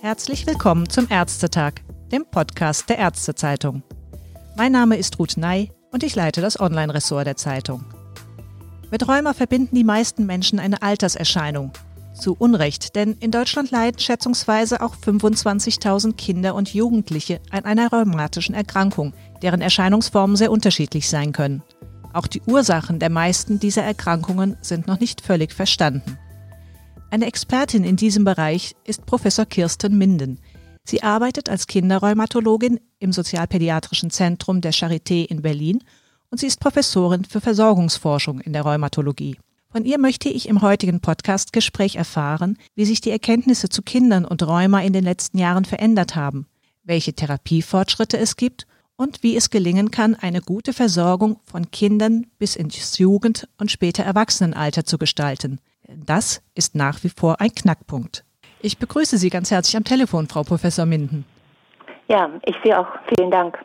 Herzlich willkommen zum Ärztetag, dem Podcast der Ärztezeitung. Mein Name ist Ruth Ney und ich leite das Online-Ressort der Zeitung. Mit Rheuma verbinden die meisten Menschen eine Alterserscheinung. Zu Unrecht, denn in Deutschland leiden schätzungsweise auch 25.000 Kinder und Jugendliche an einer rheumatischen Erkrankung, deren Erscheinungsformen sehr unterschiedlich sein können. Auch die Ursachen der meisten dieser Erkrankungen sind noch nicht völlig verstanden. Eine Expertin in diesem Bereich ist Professor Kirsten Minden. Sie arbeitet als Kinderrheumatologin im Sozialpädiatrischen Zentrum der Charité in Berlin und sie ist Professorin für Versorgungsforschung in der Rheumatologie. Von ihr möchte ich im heutigen Podcast-Gespräch erfahren, wie sich die Erkenntnisse zu Kindern und Rheuma in den letzten Jahren verändert haben, welche Therapiefortschritte es gibt und wie es gelingen kann, eine gute Versorgung von Kindern bis ins Jugend- und später Erwachsenenalter zu gestalten. Das ist nach wie vor ein Knackpunkt. Ich begrüße Sie ganz herzlich am Telefon, Frau Professor Minden. Ja, ich sehe auch. Vielen Dank.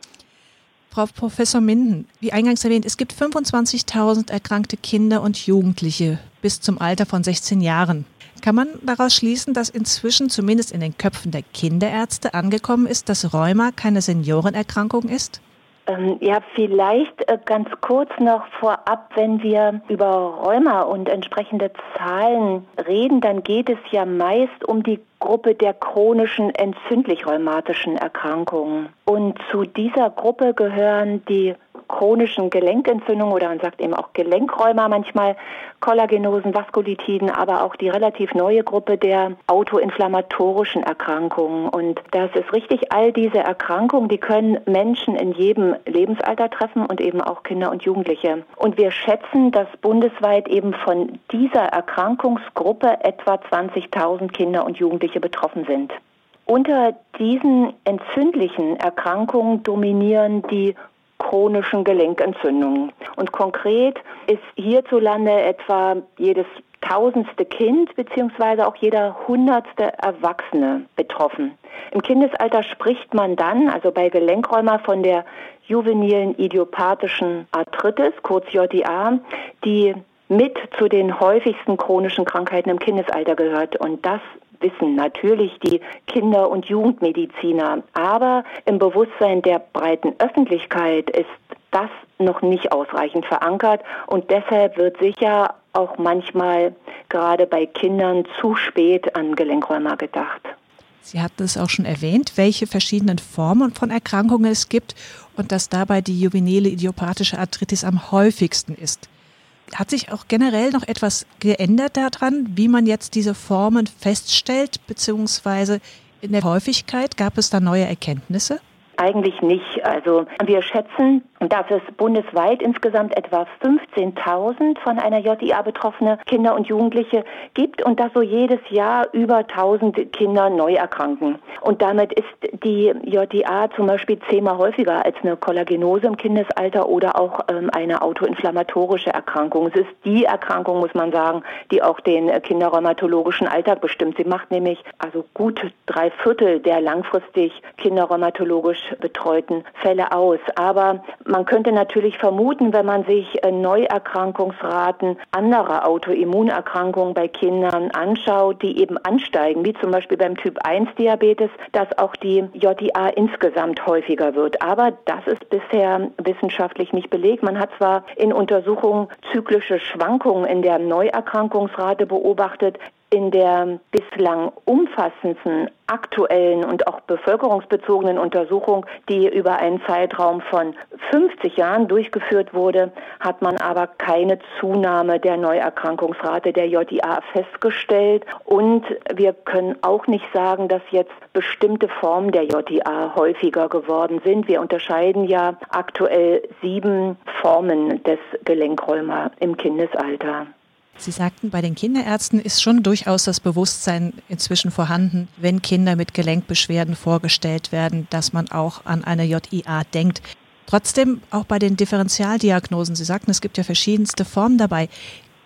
Frau Professor Minden, wie eingangs erwähnt, es gibt 25.000 erkrankte Kinder und Jugendliche bis zum Alter von 16 Jahren. Kann man daraus schließen, dass inzwischen zumindest in den Köpfen der Kinderärzte angekommen ist, dass Rheuma keine Seniorenerkrankung ist? Ähm, ja, vielleicht äh, ganz kurz noch vorab, wenn wir über Rheuma und entsprechende Zahlen reden, dann geht es ja meist um die Gruppe der chronischen entzündlich-rheumatischen Erkrankungen. Und zu dieser Gruppe gehören die chronischen Gelenkentzündungen oder man sagt eben auch Gelenkräumer manchmal, Kollagenosen, Vaskulitiden, aber auch die relativ neue Gruppe der autoinflammatorischen Erkrankungen. Und das ist richtig, all diese Erkrankungen, die können Menschen in jedem Lebensalter treffen und eben auch Kinder und Jugendliche. Und wir schätzen, dass bundesweit eben von dieser Erkrankungsgruppe etwa 20.000 Kinder und Jugendliche betroffen sind. Unter diesen entzündlichen Erkrankungen dominieren die chronischen Gelenkentzündungen. Und konkret ist hierzulande etwa jedes tausendste Kind beziehungsweise auch jeder hundertste Erwachsene betroffen. Im Kindesalter spricht man dann, also bei Gelenkräumer, von der juvenilen idiopathischen Arthritis, kurz JIA, die mit zu den häufigsten chronischen Krankheiten im Kindesalter gehört. Und das wissen natürlich die Kinder- und Jugendmediziner. Aber im Bewusstsein der breiten Öffentlichkeit ist das noch nicht ausreichend verankert und deshalb wird sicher auch manchmal gerade bei Kindern zu spät an Gelenkräumer gedacht. Sie hatten es auch schon erwähnt, welche verschiedenen Formen von Erkrankungen es gibt und dass dabei die juvenile idiopathische Arthritis am häufigsten ist. Hat sich auch generell noch etwas geändert daran, wie man jetzt diese Formen feststellt, beziehungsweise in der Häufigkeit gab es da neue Erkenntnisse? Eigentlich nicht. Also wir schätzen, dass es bundesweit insgesamt etwa 15.000 von einer JIA betroffene Kinder und Jugendliche gibt und dass so jedes Jahr über 1.000 Kinder neu erkranken. Und damit ist die JIA zum Beispiel zehnmal häufiger als eine Kollagenose im Kindesalter oder auch ähm, eine autoinflammatorische Erkrankung. Es ist die Erkrankung, muss man sagen, die auch den kinderrheumatologischen Alltag bestimmt. Sie macht nämlich also gut drei Viertel der langfristig kinderrheumatologisch betreuten Fälle aus. Aber man könnte natürlich vermuten, wenn man sich äh, Neuerkrankungsraten anderer Autoimmunerkrankungen bei Kindern anschaut, die eben ansteigen, wie zum Beispiel beim Typ 1 Diabetes, dass auch die JIA insgesamt häufiger wird. Aber das ist bisher wissenschaftlich nicht belegt. Man hat zwar in Untersuchungen zyklische Schwankungen in der Neuerkrankungsrate beobachtet, in der bislang umfassendsten aktuellen und auch bevölkerungsbezogenen Untersuchung, die über einen Zeitraum von 50 Jahren durchgeführt wurde, hat man aber keine Zunahme der Neuerkrankungsrate der JIA festgestellt. Und wir können auch nicht sagen, dass jetzt bestimmte Formen der JIA häufiger geworden sind. Wir unterscheiden ja aktuell sieben Formen des Gelenkräumer im Kindesalter. Sie sagten, bei den Kinderärzten ist schon durchaus das Bewusstsein inzwischen vorhanden, wenn Kinder mit Gelenkbeschwerden vorgestellt werden, dass man auch an eine JIA denkt. Trotzdem auch bei den Differentialdiagnosen, Sie sagten, es gibt ja verschiedenste Formen dabei.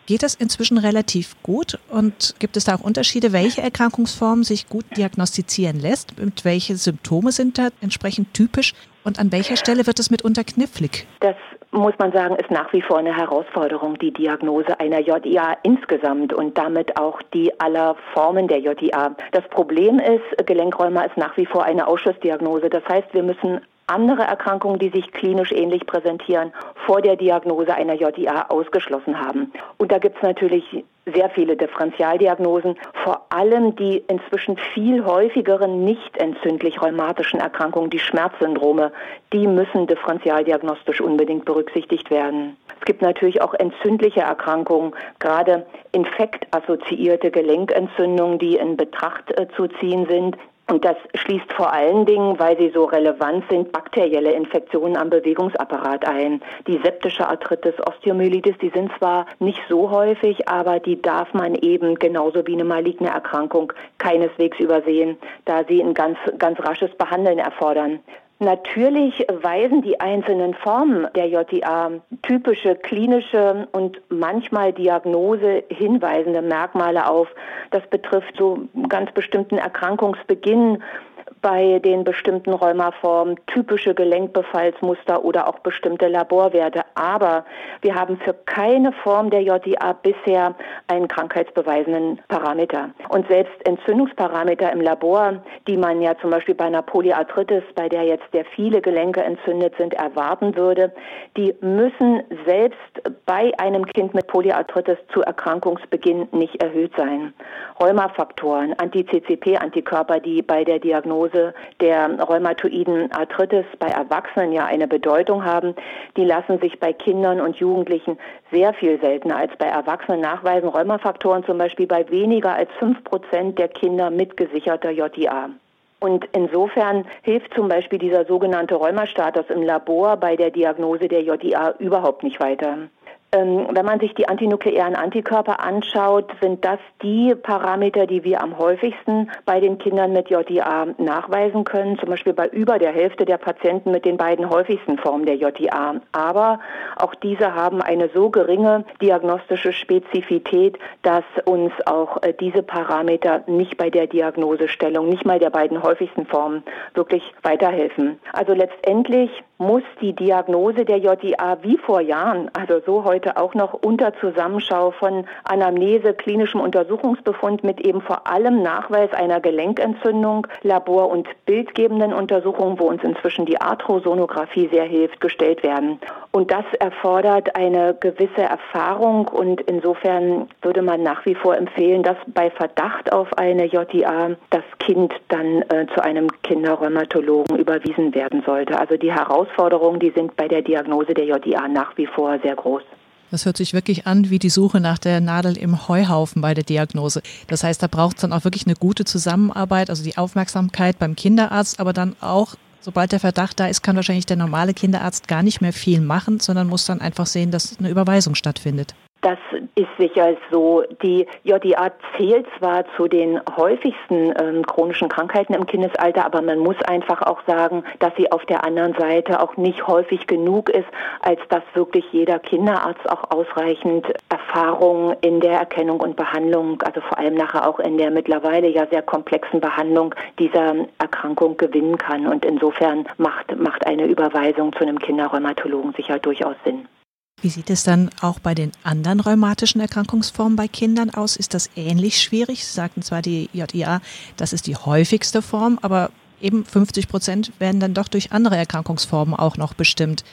Geht das inzwischen relativ gut und gibt es da auch Unterschiede, welche Erkrankungsform sich gut diagnostizieren lässt? Und welche Symptome sind da entsprechend typisch und an welcher Stelle wird es mitunter knifflig? Das muss man sagen, ist nach wie vor eine Herausforderung, die Diagnose einer JIA insgesamt und damit auch die aller Formen der JIA. Das Problem ist, Gelenkräumer ist nach wie vor eine Ausschussdiagnose. Das heißt, wir müssen andere Erkrankungen, die sich klinisch ähnlich präsentieren, vor der Diagnose einer JIA ausgeschlossen haben. Und da gibt es natürlich sehr viele Differentialdiagnosen, vor allem die inzwischen viel häufigeren nicht entzündlich rheumatischen Erkrankungen, die Schmerzsyndrome, die müssen differentialdiagnostisch unbedingt berücksichtigt werden. Es gibt natürlich auch entzündliche Erkrankungen, gerade infektassoziierte Gelenkentzündungen, die in Betracht äh, zu ziehen sind. Und das schließt vor allen Dingen, weil sie so relevant sind, bakterielle Infektionen am Bewegungsapparat ein. Die septische Arthritis, Osteomyelitis, die sind zwar nicht so häufig, aber die darf man eben genauso wie eine maligne Erkrankung keineswegs übersehen, da sie ein ganz, ganz rasches Behandeln erfordern. Natürlich weisen die einzelnen Formen der JTA typische klinische und manchmal Diagnose hinweisende Merkmale auf. Das betrifft so ganz bestimmten Erkrankungsbeginn bei den bestimmten Rheumaformen typische Gelenkbefallsmuster oder auch bestimmte Laborwerte. Aber wir haben für keine Form der JDA bisher einen krankheitsbeweisenden Parameter. Und selbst Entzündungsparameter im Labor, die man ja zum Beispiel bei einer Polyarthritis, bei der jetzt sehr viele Gelenke entzündet sind, erwarten würde, die müssen selbst bei einem Kind mit Polyarthritis zu Erkrankungsbeginn nicht erhöht sein. Rheumafaktoren, Anti-CCP-Antikörper, die bei der Diagnose Diagnose der rheumatoiden Arthritis bei Erwachsenen ja eine Bedeutung haben, die lassen sich bei Kindern und Jugendlichen sehr viel seltener als bei Erwachsenen nachweisen. Rheumafaktoren zum Beispiel bei weniger als fünf Prozent der Kinder mit gesicherter JIA. Und insofern hilft zum Beispiel dieser sogenannte Rheumastatus im Labor bei der Diagnose der JIA überhaupt nicht weiter. Ähm, wenn man sich die antinukleären Antikörper anschaut, sind das die Parameter, die wir am häufigsten bei den Kindern mit JIA nachweisen können, zum Beispiel bei über der Hälfte der Patienten mit den beiden häufigsten Formen der JIA. Aber auch diese haben eine so geringe diagnostische Spezifität, dass uns auch äh, diese Parameter nicht bei der Diagnosestellung, nicht mal der beiden häufigsten Formen wirklich weiterhelfen. Also letztendlich muss die Diagnose der JIA wie vor Jahren, also so heute auch noch unter Zusammenschau von Anamnese, klinischem Untersuchungsbefund mit eben vor allem Nachweis einer Gelenkentzündung, Labor- und bildgebenden Untersuchungen, wo uns inzwischen die Arthrosonographie sehr hilft, gestellt werden. Und das erfordert eine gewisse Erfahrung und insofern würde man nach wie vor empfehlen, dass bei Verdacht auf eine JIA das Kind dann äh, zu einem Kinderrheumatologen überwiesen werden sollte. Also die Herausforderungen, die sind bei der Diagnose der JIA nach wie vor sehr groß. Das hört sich wirklich an wie die Suche nach der Nadel im Heuhaufen bei der Diagnose. Das heißt, da braucht es dann auch wirklich eine gute Zusammenarbeit, also die Aufmerksamkeit beim Kinderarzt, aber dann auch sobald der Verdacht da ist, kann wahrscheinlich der normale Kinderarzt gar nicht mehr viel machen, sondern muss dann einfach sehen, dass eine Überweisung stattfindet. Das ist sicher so. Die JDA zählt zwar zu den häufigsten ähm, chronischen Krankheiten im Kindesalter, aber man muss einfach auch sagen, dass sie auf der anderen Seite auch nicht häufig genug ist, als dass wirklich jeder Kinderarzt auch ausreichend Erfahrung in der Erkennung und Behandlung, also vor allem nachher auch in der mittlerweile ja sehr komplexen Behandlung dieser Erkrankung gewinnen kann. Und insofern macht, macht eine Überweisung zu einem Kinderrheumatologen sicher durchaus Sinn. Wie sieht es dann auch bei den anderen rheumatischen Erkrankungsformen bei Kindern aus? Ist das ähnlich schwierig? Sie sagten zwar die JIA, das ist die häufigste Form, aber eben 50 Prozent werden dann doch durch andere Erkrankungsformen auch noch bestimmt.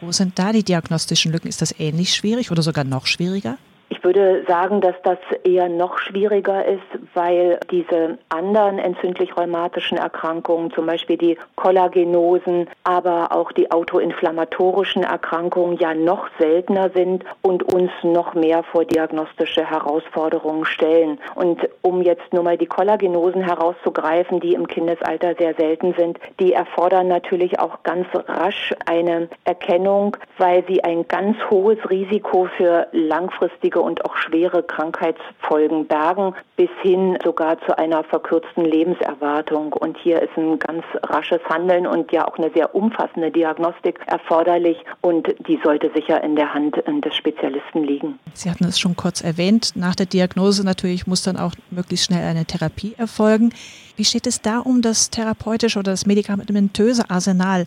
Wo sind da die diagnostischen Lücken? Ist das ähnlich schwierig oder sogar noch schwieriger? Ich würde sagen, dass das eher noch schwieriger ist, weil diese anderen entzündlich-rheumatischen Erkrankungen, zum Beispiel die Kollagenosen, aber auch die autoinflammatorischen Erkrankungen ja noch seltener sind und uns noch mehr vor diagnostische Herausforderungen stellen. Und um jetzt nur mal die Kollagenosen herauszugreifen, die im Kindesalter sehr selten sind, die erfordern natürlich auch ganz rasch eine Erkennung, weil sie ein ganz hohes Risiko für langfristige und auch schwere Krankheitsfolgen bergen, bis hin sogar zu einer verkürzten Lebenserwartung. Und hier ist ein ganz rasches Handeln und ja auch eine sehr umfassende Diagnostik erforderlich und die sollte sicher in der Hand des Spezialisten liegen. Sie hatten es schon kurz erwähnt. Nach der Diagnose natürlich muss dann auch möglichst schnell eine Therapie erfolgen. Wie steht es da um das therapeutische oder das medikamentöse Arsenal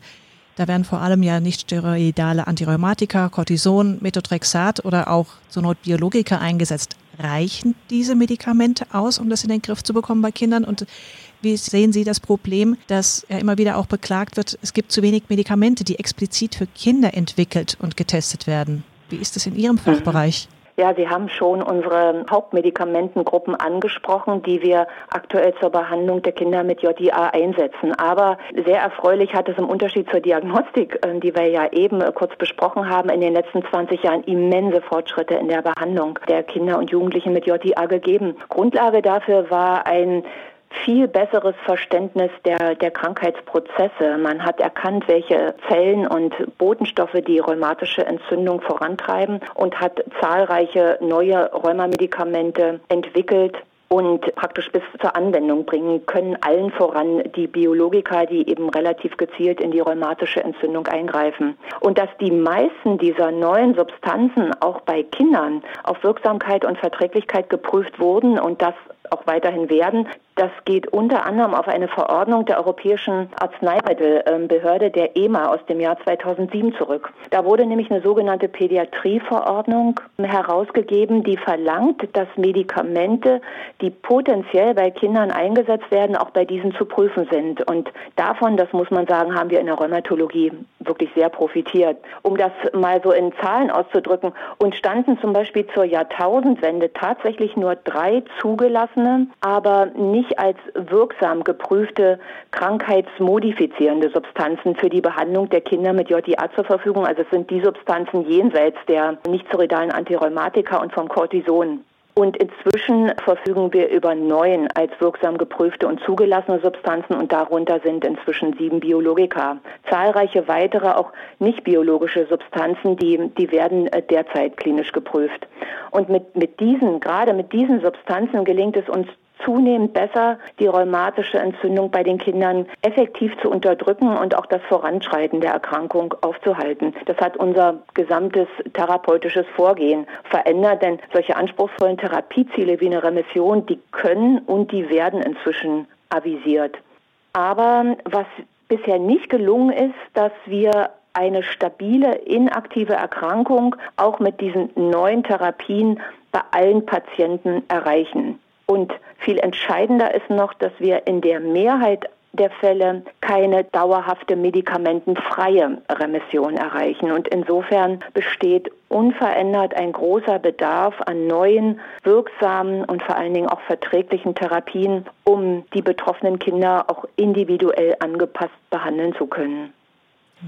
Da werden vor allem ja nicht steroidale Antirheumatika, Cortison, Methotrexat oder auch zur Not Biologika eingesetzt. Reichen diese Medikamente aus, um das in den Griff zu bekommen bei Kindern? Und wie sehen Sie das Problem, dass ja immer wieder auch beklagt wird, es gibt zu wenig Medikamente, die explizit für Kinder entwickelt und getestet werden? Wie ist das in Ihrem mhm. Ja, Sie haben schon unsere Hauptmedikamentengruppen angesprochen, die wir aktuell zur Behandlung der Kinder mit JIA einsetzen. Aber sehr erfreulich hat es im Unterschied zur Diagnostik, äh, die wir ja eben äh, kurz besprochen haben, in den letzten 20 Jahren immense Fortschritte in der Behandlung der Kinder und Jugendlichen mit JIA gegeben. Grundlage dafür war ein viel besseres Verständnis der, der Krankheitsprozesse. Man hat erkannt, welche Zellen und Botenstoffe die rheumatische Entzündung vorantreiben und hat zahlreiche neue Rheumamedikamente entwickelt, und praktisch bis zur Anwendung bringen können, allen voran die Biologika, die eben relativ gezielt in die rheumatische Entzündung eingreifen. Und dass die meisten dieser neuen Substanzen auch bei Kindern auf Wirksamkeit und Verträglichkeit geprüft wurden und das auch weiterhin werden. Das geht unter anderem auf eine Verordnung der Europäischen Arzneimittelbehörde, der EMA, aus dem Jahr 2007 zurück. Da wurde nämlich eine sogenannte Pädiatrieverordnung herausgegeben, die verlangt, dass Medikamente, die potenziell bei Kindern eingesetzt werden, auch bei diesen zu prüfen sind. Und davon, das muss man sagen, haben wir in der Rheumatologie wirklich sehr profitiert. Um das mal so in Zahlen auszudrücken, uns standen zum Beispiel zur Jahrtausendwende tatsächlich nur drei zugelassene, aber nicht als wirksam geprüfte krankheitsmodifizierende Substanzen für die Behandlung der Kinder mit JDA zur Verfügung. Also es sind die Substanzen jenseits der nicht-steroidalen Antirheumatika und vom Cortison. Und inzwischen verfügen wir über neun als wirksam geprüfte und zugelassene Substanzen und darunter sind inzwischen sieben Biologika. Zahlreiche weitere, auch nicht biologische Substanzen, die, die werden äh, derzeit klinisch geprüft. Und mit, mit diesen, gerade mit diesen Substanzen gelingt es uns zunehmend besser, die rheumatische Entzündung bei den Kindern effektiv zu unterdrücken und auch das Voranschreiten der Erkrankung aufzuhalten. Das hat unser gesamtes therapeutisches Vorgehen verändert, denn solche anspruchsvollen Therapieziele wie eine Remission, die können und die werden inzwischen avisiert. Aber was bisher nicht gelungen ist, dass wir eine stabile, inaktive Erkrankung auch mit diesen neuen Therapien bei allen Patienten erreichen. Und viel entscheidender ist noch, dass wir in der Mehrheit der Fälle keine dauerhafte medikamentenfreie Remission erreichen. Und insofern besteht unverändert ein großer Bedarf an neuen, wirksamen und vor allen Dingen auch verträglichen Therapien, um die betroffenen Kinder auch individuell angepasst behandeln zu können.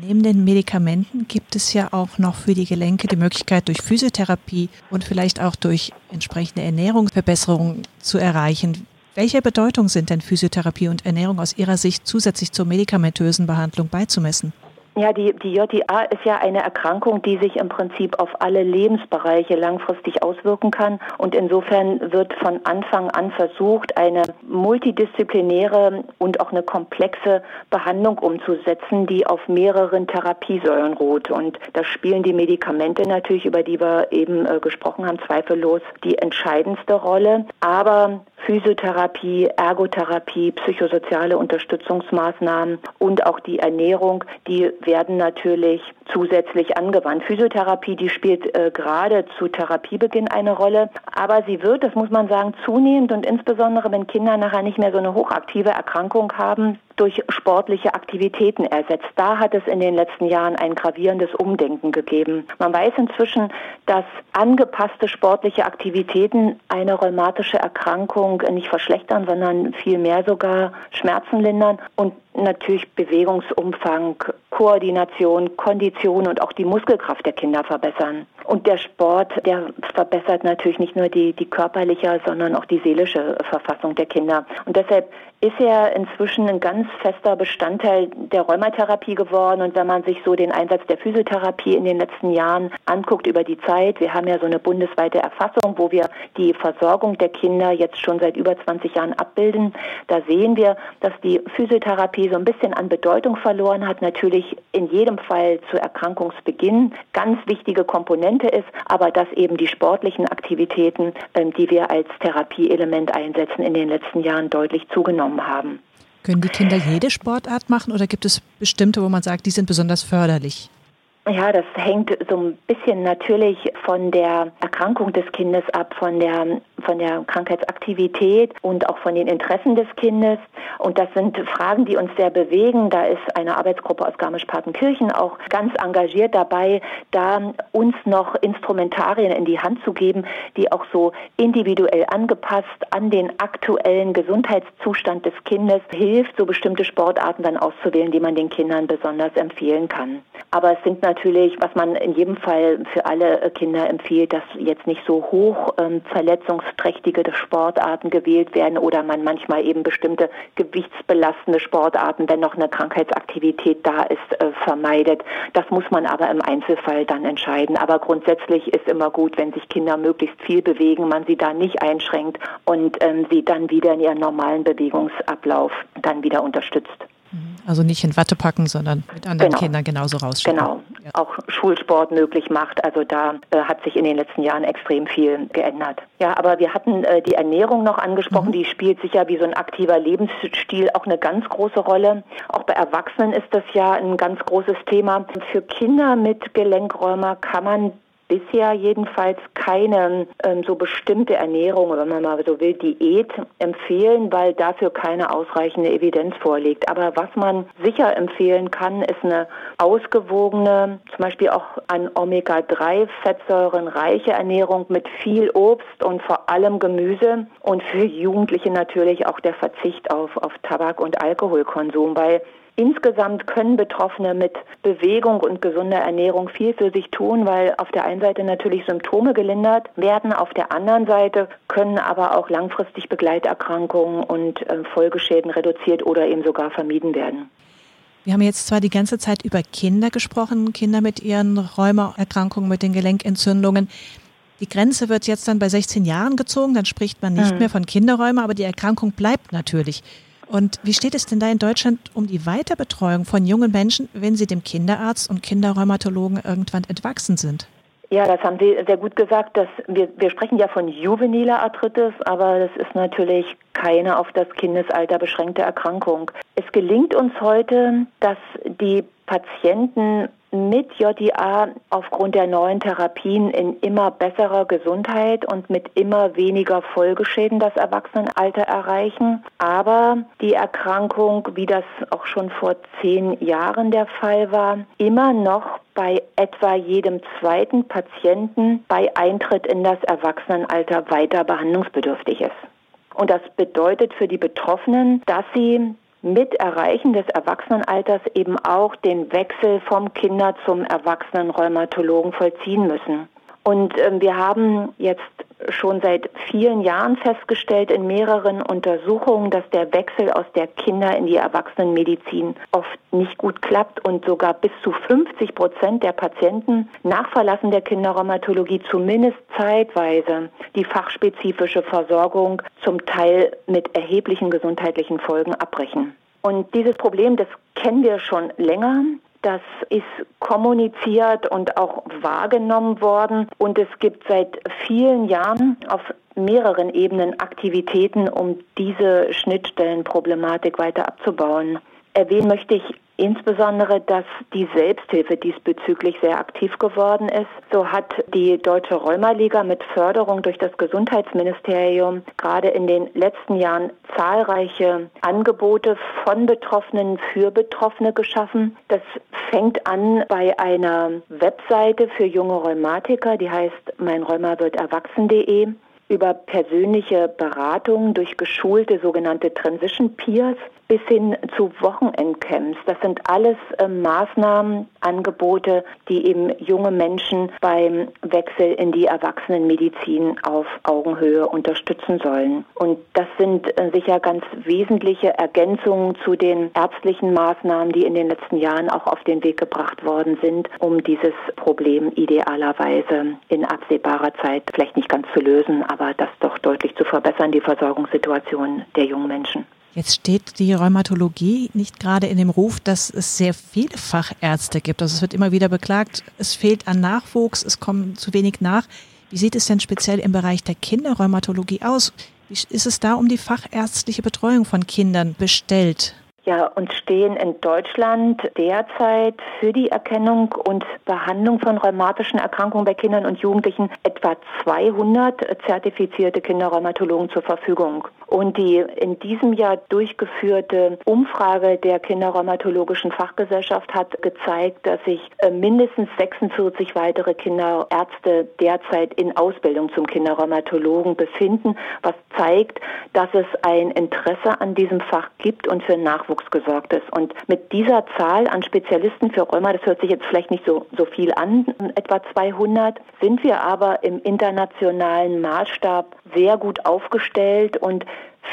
Neben den Medikamenten gibt es ja auch noch für die Gelenke die Möglichkeit, durch Physiotherapie und vielleicht auch durch entsprechende Ernährungsverbesserungen zu erreichen. Welche Bedeutung sind denn Physiotherapie und Ernährung aus Ihrer Sicht zusätzlich zur medikamentösen Behandlung beizumessen? Ja, die, die JDA ist ja eine Erkrankung, die sich im Prinzip auf alle Lebensbereiche langfristig auswirken kann. Und insofern wird von Anfang an versucht, eine multidisziplinäre und auch eine komplexe Behandlung umzusetzen, die auf mehreren Therapiesäulen ruht. Und da spielen die Medikamente natürlich, über die wir eben äh, gesprochen haben, zweifellos die entscheidendste Rolle. Aber Physiotherapie, Ergotherapie, psychosoziale Unterstützungsmaßnahmen und auch die Ernährung, die werden natürlich zusätzlich angewandt. Physiotherapie, die spielt äh, gerade zu Therapiebeginn eine Rolle, aber sie wird, das muss man sagen, zunehmend und insbesondere wenn Kinder nachher nicht mehr so eine hochaktive Erkrankung haben, durch sportliche Aktivitäten ersetzt. Da hat es in den letzten Jahren ein gravierendes Umdenken gegeben. Man weiß inzwischen, dass angepasste sportliche Aktivitäten eine rheumatische Erkrankung nicht verschlechtern, sondern vielmehr sogar Schmerzen lindern und natürlich Bewegungsumfang, Koordination, Kondition und auch die Muskelkraft der Kinder verbessern. Und der Sport, der verbessert natürlich nicht nur die, die körperliche, sondern auch die seelische Verfassung der Kinder. Und deshalb ist er inzwischen ein ganz fester Bestandteil der Rheumatherapie geworden. Und wenn man sich so den Einsatz der Physiotherapie in den letzten Jahren anguckt über die Zeit, wir haben ja so eine bundesweite Erfassung, wo wir die Versorgung der Kinder jetzt schon seit über 20 Jahren abbilden, da sehen wir, dass die Physiotherapie so ein bisschen an Bedeutung verloren hat. Natürlich in jedem Fall zu Erkrankungsbeginn ganz wichtige Komponente ist, aber dass eben die sportlichen Aktivitäten, ähm, die wir als Therapieelement einsetzen, in den letzten Jahren deutlich zugenommen haben. Können die Kinder jede Sportart machen oder gibt es bestimmte, wo man sagt, die sind besonders förderlich? Ja, das hängt so ein bisschen natürlich von der Erkrankung des Kindes ab, von der, von der Krankheitsaktivität und auch von den Interessen des Kindes. Und das sind Fragen, die uns sehr bewegen. Da ist eine Arbeitsgruppe aus Garmisch-Partenkirchen auch ganz engagiert dabei, da uns noch Instrumentarien in die Hand zu geben, die auch so individuell angepasst an den aktuellen Gesundheitszustand des Kindes hilft, so bestimmte Sportarten dann auszuwählen, die man den Kindern besonders empfehlen kann. Aber es sind natürlich, was man in jedem Fall für alle Kinder empfiehlt, dass jetzt nicht so hoch ähm, verletzungsträchtige Sportarten gewählt werden oder man manchmal eben bestimmte gewichtsbelastende Sportarten, wenn noch eine Krankheitsaktivität da ist, äh, vermeidet. Das muss man aber im Einzelfall dann entscheiden. Aber grundsätzlich ist immer gut, wenn sich Kinder möglichst viel bewegen, man sie da nicht einschränkt und ähm, sie dann wieder in ihren normalen Bewegungsablauf dann wieder unterstützt. Also nicht in Watte packen, sondern mit anderen genau. Kindern genauso rausschicken. Genau, ja. auch Schulsport möglich macht. Also da äh, hat sich in den letzten Jahren extrem viel geändert. Ja, aber wir hatten äh, die Ernährung noch angesprochen. Mhm. Die spielt sicher wie so ein aktiver Lebensstil auch eine ganz große Rolle. Auch bei Erwachsenen ist das ja ein ganz großes Thema. Für Kinder mit Gelenkräumer kann man bisher jedenfalls keine ähm, so bestimmte Ernährung, wenn man mal so will, Diät empfehlen, weil dafür keine ausreichende Evidenz vorliegt. Aber was man sicher empfehlen kann, ist eine ausgewogene, zum Beispiel auch an Omega-3-Fettsäuren reiche Ernährung mit viel Obst und vor allem Gemüse und für Jugendliche natürlich auch der Verzicht auf, auf Tabak- und Alkoholkonsum, weil Insgesamt können Betroffene mit Bewegung und gesunder Ernährung viel für sich tun, weil auf der einen Seite natürlich Symptome gelindert werden, auf der anderen Seite können aber auch langfristig Begleiterkrankungen und äh, Folgeschäden reduziert oder eben sogar vermieden werden. Wir haben jetzt zwar die ganze Zeit über Kinder gesprochen, Kinder mit ihren Rheumaerkrankungen, mit den Gelenkentzündungen. Die Grenze wird jetzt dann bei 16 Jahren gezogen, dann spricht man nicht hm. mehr von Kinderräume, aber die Erkrankung bleibt natürlich. Und wie steht es denn da in Deutschland um die Weiterbetreuung von jungen Menschen, wenn sie dem Kinderarzt und Kinderrheumatologen irgendwann entwachsen sind? Ja, das haben Sie sehr gut gesagt. Dass wir, wir sprechen ja von juveniler Arthritis, aber das ist natürlich keine auf das Kindesalter beschränkte Erkrankung. Es gelingt uns heute, dass die Patienten mit JDA aufgrund der neuen Therapien in immer besserer Gesundheit und mit immer weniger Folgeschäden das Erwachsenenalter erreichen. Aber die Erkrankung, wie das auch schon vor zehn Jahren der Fall war, immer noch bei etwa jedem zweiten Patienten bei Eintritt in das Erwachsenenalter weiter behandlungsbedürftig ist. Und das bedeutet für die Betroffenen, dass sie mit Erreichen des Erwachsenenalters eben auch den Wechsel vom Kinder- zum Erwachsenenrheumatologen vollziehen müssen. Und äh, wir haben jetzt schon seit vielen Jahren festgestellt in mehreren Untersuchungen, dass der Wechsel aus der Kinder- in die Erwachsenenmedizin oft nicht gut klappt und sogar bis zu 50 Prozent der Patienten nach Verlassen der Kinderrheumatologie zumindest zeitweise die fachspezifische Versorgung zum Teil mit erheblichen gesundheitlichen Folgen abbrechen. Und dieses Problem, das kennen wir schon länger. Das ist kommuniziert und auch wahrgenommen worden. Und es gibt seit vielen Jahren auf mehreren Ebenen Aktivitäten, um diese Schnittstellenproblematik weiter abzubauen. Erwähnen möchte ich Insbesondere, dass die Selbsthilfe diesbezüglich sehr aktiv geworden ist. So hat die Deutsche Rheumaliga mit Förderung durch das Gesundheitsministerium gerade in den letzten Jahren zahlreiche Angebote von Betroffenen für Betroffene geschaffen. Das fängt an bei einer Webseite für junge Rheumatiker, die heißt meinrheumawirderwachsen.de über persönliche Beratungen durch geschulte sogenannte Transition Peers bis hin zu Wochenendcamps. Das sind alles äh, Maßnahmen, Angebote, die eben junge Menschen beim Wechsel in die Erwachsenenmedizin auf Augenhöhe unterstützen sollen. Und das sind äh, sicher ganz wesentliche Ergänzungen zu den ärztlichen Maßnahmen, die in den letzten Jahren auch auf den Weg gebracht worden sind, um dieses Problem idealerweise in absehbarer Zeit vielleicht nicht ganz zu lösen, aber das doch deutlich zu verbessern, die Versorgungssituation der jungen Menschen. Jetzt steht die Rheumatologie nicht gerade in dem Ruf, dass es sehr viele Fachärzte gibt. Also es wird immer wieder beklagt, es fehlt an Nachwuchs, es kommen zu wenig nach. Wie sieht es denn speziell im Bereich der Kinderrheumatologie aus? Wie ist es da um die fachärztliche Betreuung von Kindern bestellt? Ja, uns stehen in Deutschland derzeit für die Erkennung und Behandlung von rheumatischen Erkrankungen bei Kindern und Jugendlichen etwa 200 zertifizierte Kinderrheumatologen zur Verfügung. Und die in diesem Jahr durchgeführte Umfrage der Kinderrheumatologischen Fachgesellschaft hat gezeigt, dass sich äh, mindestens 46 weitere Kinderärzte derzeit in Ausbildung zum Kinderrheumatologen befinden, was zeigt, dass es ein Interesse an diesem Fach gibt und für Nachwuchs gesorgt ist. Und mit dieser Zahl an Spezialisten für Rheuma, das hört sich jetzt vielleicht nicht so, so viel an, etwa 200, sind wir aber im internationalen Maßstab sehr gut aufgestellt und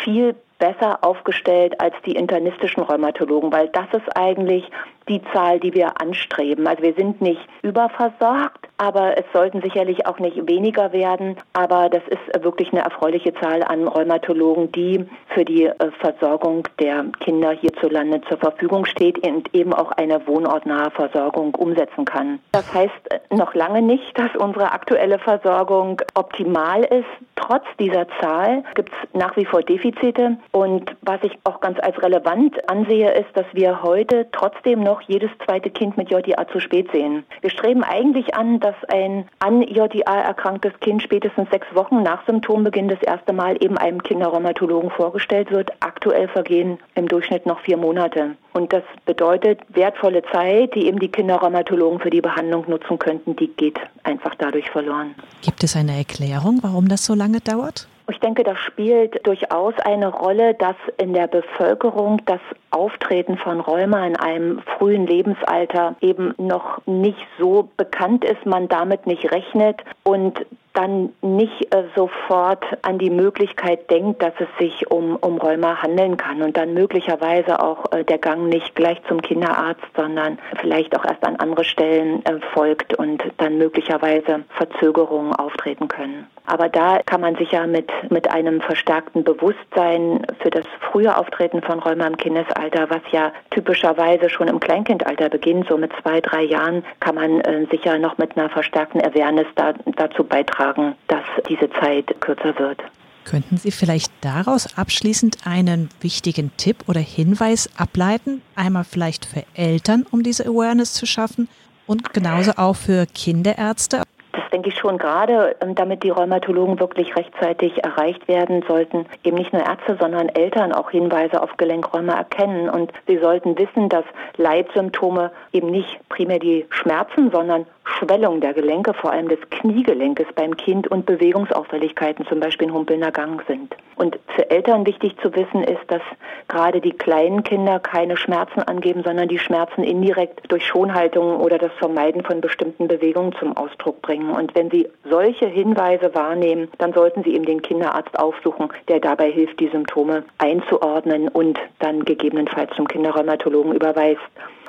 viel besser aufgestellt als die internistischen Rheumatologen, weil das ist eigentlich die Zahl, die wir anstreben. Also wir sind nicht überversorgt, aber es sollten sicherlich auch nicht weniger werden. Aber das ist wirklich eine erfreuliche Zahl an Rheumatologen, die für die äh, Versorgung der Kinder hierzulande zur Verfügung steht und eben auch eine wohnortnahe Versorgung umsetzen kann. Das heißt noch lange nicht, dass unsere aktuelle Versorgung optimal ist. Trotz dieser Zahl gibt es nach wie vor Defizite. Und was ich auch ganz als relevant ansehe, ist, dass wir heute trotzdem noch jedes zweite Kind mit JDA zu spät sehen. Wir streben eigentlich an, dass ein an JDA erkranktes Kind spätestens sechs Wochen nach Symptombeginn das erste Mal eben einem Kinderrheumatologen vorgestellt wird. Aktuell vergehen im Durchschnitt noch vier Monate. Und das bedeutet wertvolle Zeit, die eben die Kinderrheumatologen für die Behandlung nutzen könnten, die geht einfach dadurch verloren. Gibt es eine Erklärung, warum das so lange dauert? Ich denke, das spielt durchaus eine Rolle, dass in der Bevölkerung das Auftreten von Rheuma in einem frühen Lebensalter eben noch nicht so bekannt ist, man damit nicht rechnet und dann nicht äh, sofort an die Möglichkeit denkt, dass es sich um, um Rheuma handeln kann und dann möglicherweise auch äh, der Gang nicht gleich zum Kinderarzt, sondern vielleicht auch erst an andere Stellen äh, folgt und dann möglicherweise Verzögerungen auftreten können. Aber da kann man sicher mit, mit einem verstärkten Bewusstsein für das frühe Auftreten von Rheuma im Kindesalter, was ja typischerweise schon im Kleinkindalter beginnt, so mit zwei, drei Jahren, kann man äh, sicher noch mit einer verstärkten Awareness da, dazu beitragen, dass diese Zeit kürzer wird. Könnten Sie vielleicht daraus abschließend einen wichtigen Tipp oder Hinweis ableiten? Einmal vielleicht für Eltern, um diese Awareness zu schaffen und genauso auch für Kinderärzte? Denke ich schon gerade, ähm, damit die Rheumatologen wirklich rechtzeitig erreicht werden, sollten eben nicht nur Ärzte, sondern Eltern auch Hinweise auf Gelenkräume erkennen. Und sie sollten wissen, dass Leitsymptome eben nicht primär die Schmerzen, sondern Schwellung der Gelenke, vor allem des Kniegelenkes beim Kind und Bewegungsauffälligkeiten, zum Beispiel in humpelnder Gang sind. Und für Eltern wichtig zu wissen ist, dass gerade die kleinen Kinder keine Schmerzen angeben, sondern die Schmerzen indirekt durch Schonhaltung oder das Vermeiden von bestimmten Bewegungen zum Ausdruck bringen. Und wenn Sie solche Hinweise wahrnehmen, dann sollten Sie eben den Kinderarzt aufsuchen, der dabei hilft, die Symptome einzuordnen und dann gegebenenfalls zum Kinderrheumatologen überweist.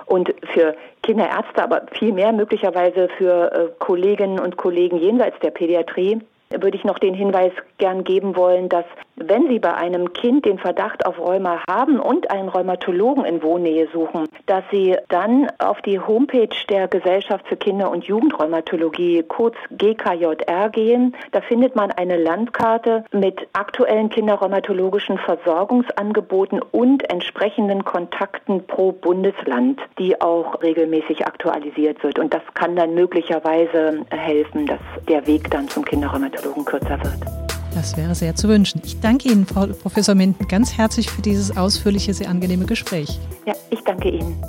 Und für Kinderärzte, aber viel mehr möglicherweise für äh, Kolleginnen und Kollegen jenseits der Pädiatrie würde ich noch den Hinweis gern geben wollen, dass wenn Sie bei einem Kind den Verdacht auf Rheuma haben und einen Rheumatologen in Wohnnähe suchen, dass Sie dann auf die Homepage der Gesellschaft für Kinder- und Jugendrheumatologie, kurz GKJR, gehen. Da findet man eine Landkarte mit aktuellen kinderrheumatologischen Versorgungsangeboten und entsprechenden Kontakten pro Bundesland, die auch regelmäßig aktualisiert wird. Und das kann dann möglicherweise helfen, dass der Weg dann zum Kinderrheumatologen kürzer wird. Das wäre sehr zu wünschen. Ich danke Ihnen, Frau Professor Minden, ganz herzlich für dieses ausführliche, sehr angenehme Gespräch. Ja, ich danke Ihnen.